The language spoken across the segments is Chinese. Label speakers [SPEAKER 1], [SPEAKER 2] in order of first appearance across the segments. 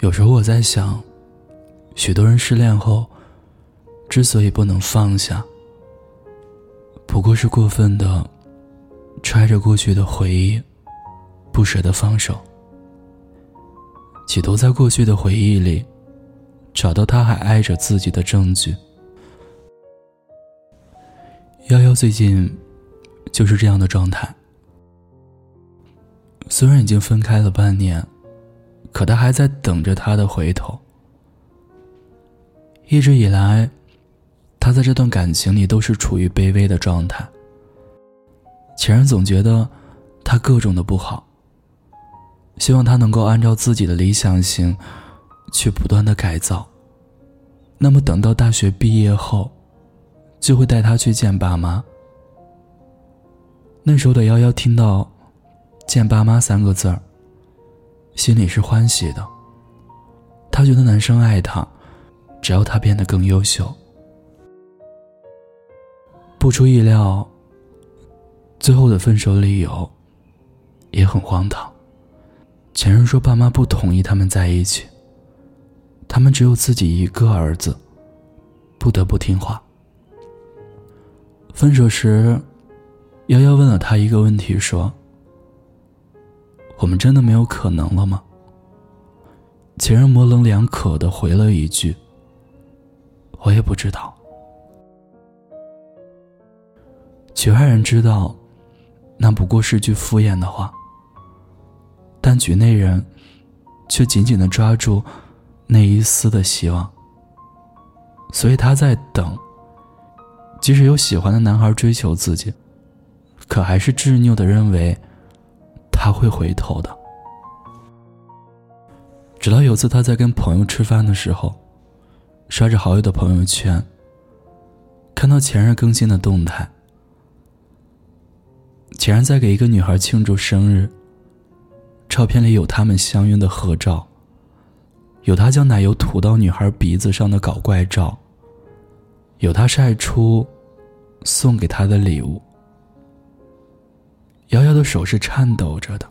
[SPEAKER 1] 有时候我在想，许多人失恋后，之所以不能放下，不过是过分的揣着过去的回忆，不舍得放手，企图在过去的回忆里找到他还爱着自己的证据。幺幺最近就是这样的状态，虽然已经分开了半年。可他还在等着他的回头。一直以来，他在这段感情里都是处于卑微的状态。前任总觉得他各种的不好，希望他能够按照自己的理想型去不断的改造。那么等到大学毕业后，就会带他去见爸妈。那时候的幺幺听到“见爸妈”三个字儿。心里是欢喜的。他觉得男生爱他，只要他变得更优秀。不出意料，最后的分手理由也很荒唐。前任说爸妈不同意他们在一起，他们只有自己一个儿子，不得不听话。分手时，幺幺问了他一个问题，说。我们真的没有可能了吗？前任模棱两可的回了一句：“我也不知道。”局外人知道，那不过是句敷衍的话，但局内人却紧紧的抓住那一丝的希望，所以他在等。即使有喜欢的男孩追求自己，可还是执拗的认为。他会回头的。直到有次他在跟朋友吃饭的时候，刷着好友的朋友圈，看到前任更新的动态，前任在给一个女孩庆祝生日。照片里有他们相拥的合照，有他将奶油涂到女孩鼻子上的搞怪照，有他晒出送给她的礼物。瑶瑶的手是颤抖着的，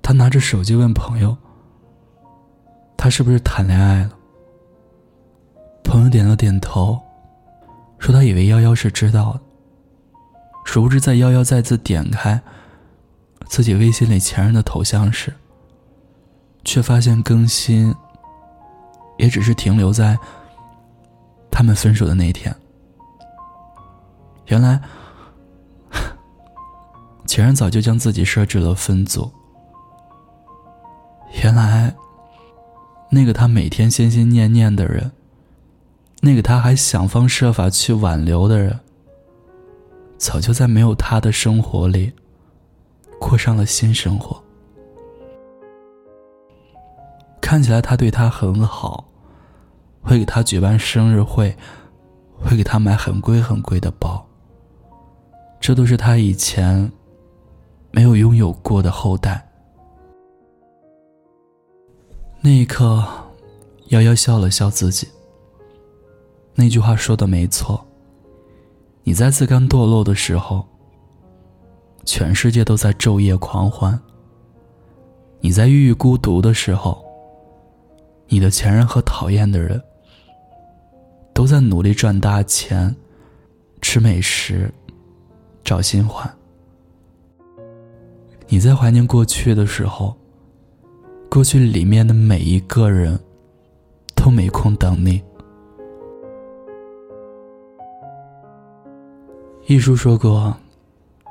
[SPEAKER 1] 他拿着手机问朋友：“他是不是谈恋爱了？”朋友点了点头，说他以为瑶瑶是知道的。殊不知，在瑶瑶再次点开自己微信里前任的头像时，却发现更新也只是停留在他们分手的那一天。原来。前任早就将自己设置了分组。原来，那个他每天心心念念的人，那个他还想方设法去挽留的人，早就在没有他的生活里，过上了新生活。看起来他对他很好，会给他举办生日会，会给他买很贵很贵的包。这都是他以前。没有拥有过的后代。那一刻，瑶瑶笑了笑自己。那句话说的没错。你在自甘堕落的时候，全世界都在昼夜狂欢；你在郁郁孤独的时候，你的前任和讨厌的人，都在努力赚大钱、吃美食、找新欢。你在怀念过去的时候，过去里面的每一个人，都没空等你。一书说过，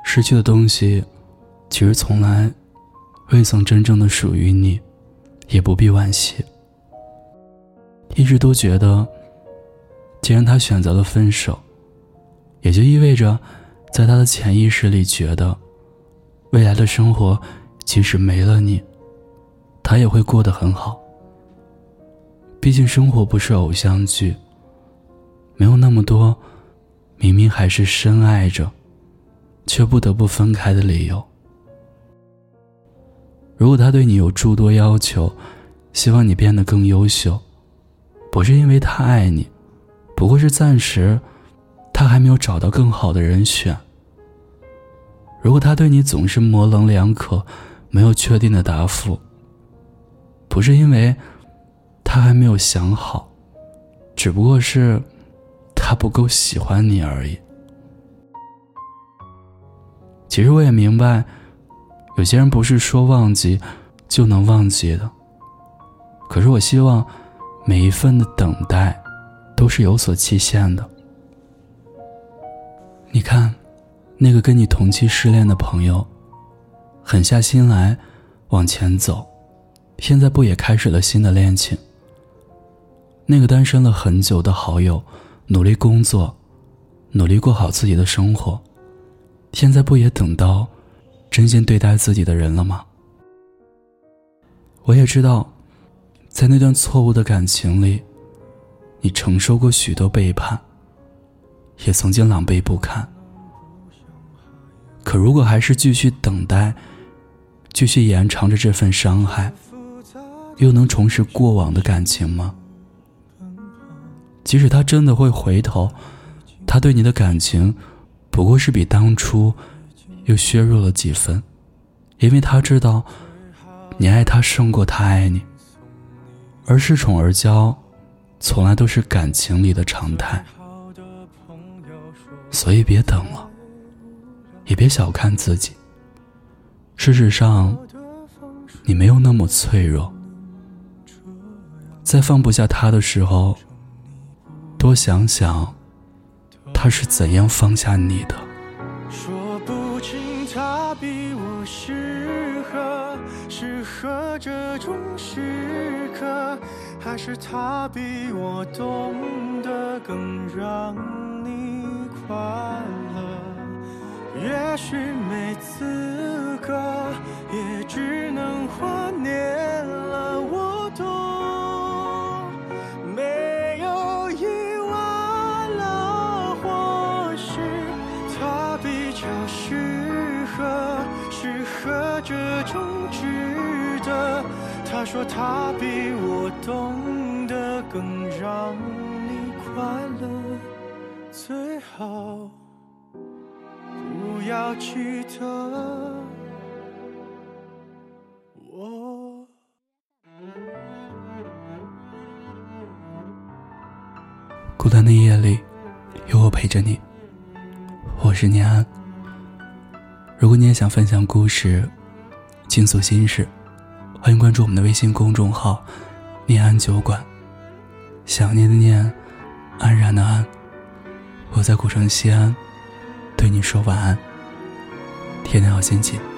[SPEAKER 1] 失去的东西，其实从来未曾真正的属于你，也不必惋惜。一直都觉得，既然他选择了分手，也就意味着，在他的潜意识里觉得。未来的生活，即使没了你，他也会过得很好。毕竟生活不是偶像剧，没有那么多明明还是深爱着，却不得不分开的理由。如果他对你有诸多要求，希望你变得更优秀，不是因为他爱你，不过是暂时，他还没有找到更好的人选。如果他对你总是模棱两可，没有确定的答复，不是因为他还没有想好，只不过是他不够喜欢你而已。其实我也明白，有些人不是说忘记就能忘记的。可是我希望每一份的等待都是有所期限的。你看，那个跟你同期失恋的朋友，狠下心来往前走，现在不也开始了新的恋情？那个单身了很久的好友，努力工作，努力过好自己的生活。现在不也等到真心对待自己的人了吗？我也知道，在那段错误的感情里，你承受过许多背叛，也曾经狼狈不堪。可如果还是继续等待，继续延长着这份伤害，又能重拾过往的感情吗？即使他真的会回头，他对你的感情。不过是比当初又削弱了几分，因为他知道你爱他胜过他爱你，而恃宠而骄，从来都是感情里的常态。所以别等了，也别小看自己。事实上，你没有那么脆弱。在放不下他的时候，多想想。他是怎样放下你的？
[SPEAKER 2] 说不清他比我适合，适合这种时刻，还是他比我懂得更让你快乐。也许没资格也只能怀念了我懂没有意外了或许他比较适合适合这种值得他说他比我懂得更让你快乐最好。要记得我。
[SPEAKER 1] 孤单的夜里，有我陪着你。我是念安。如果你也想分享故事，倾诉心事。欢迎关注我们的微信公众号“念安酒馆”，想念的念，安然的安。我在古城西安，对你说晚安，天天好心情。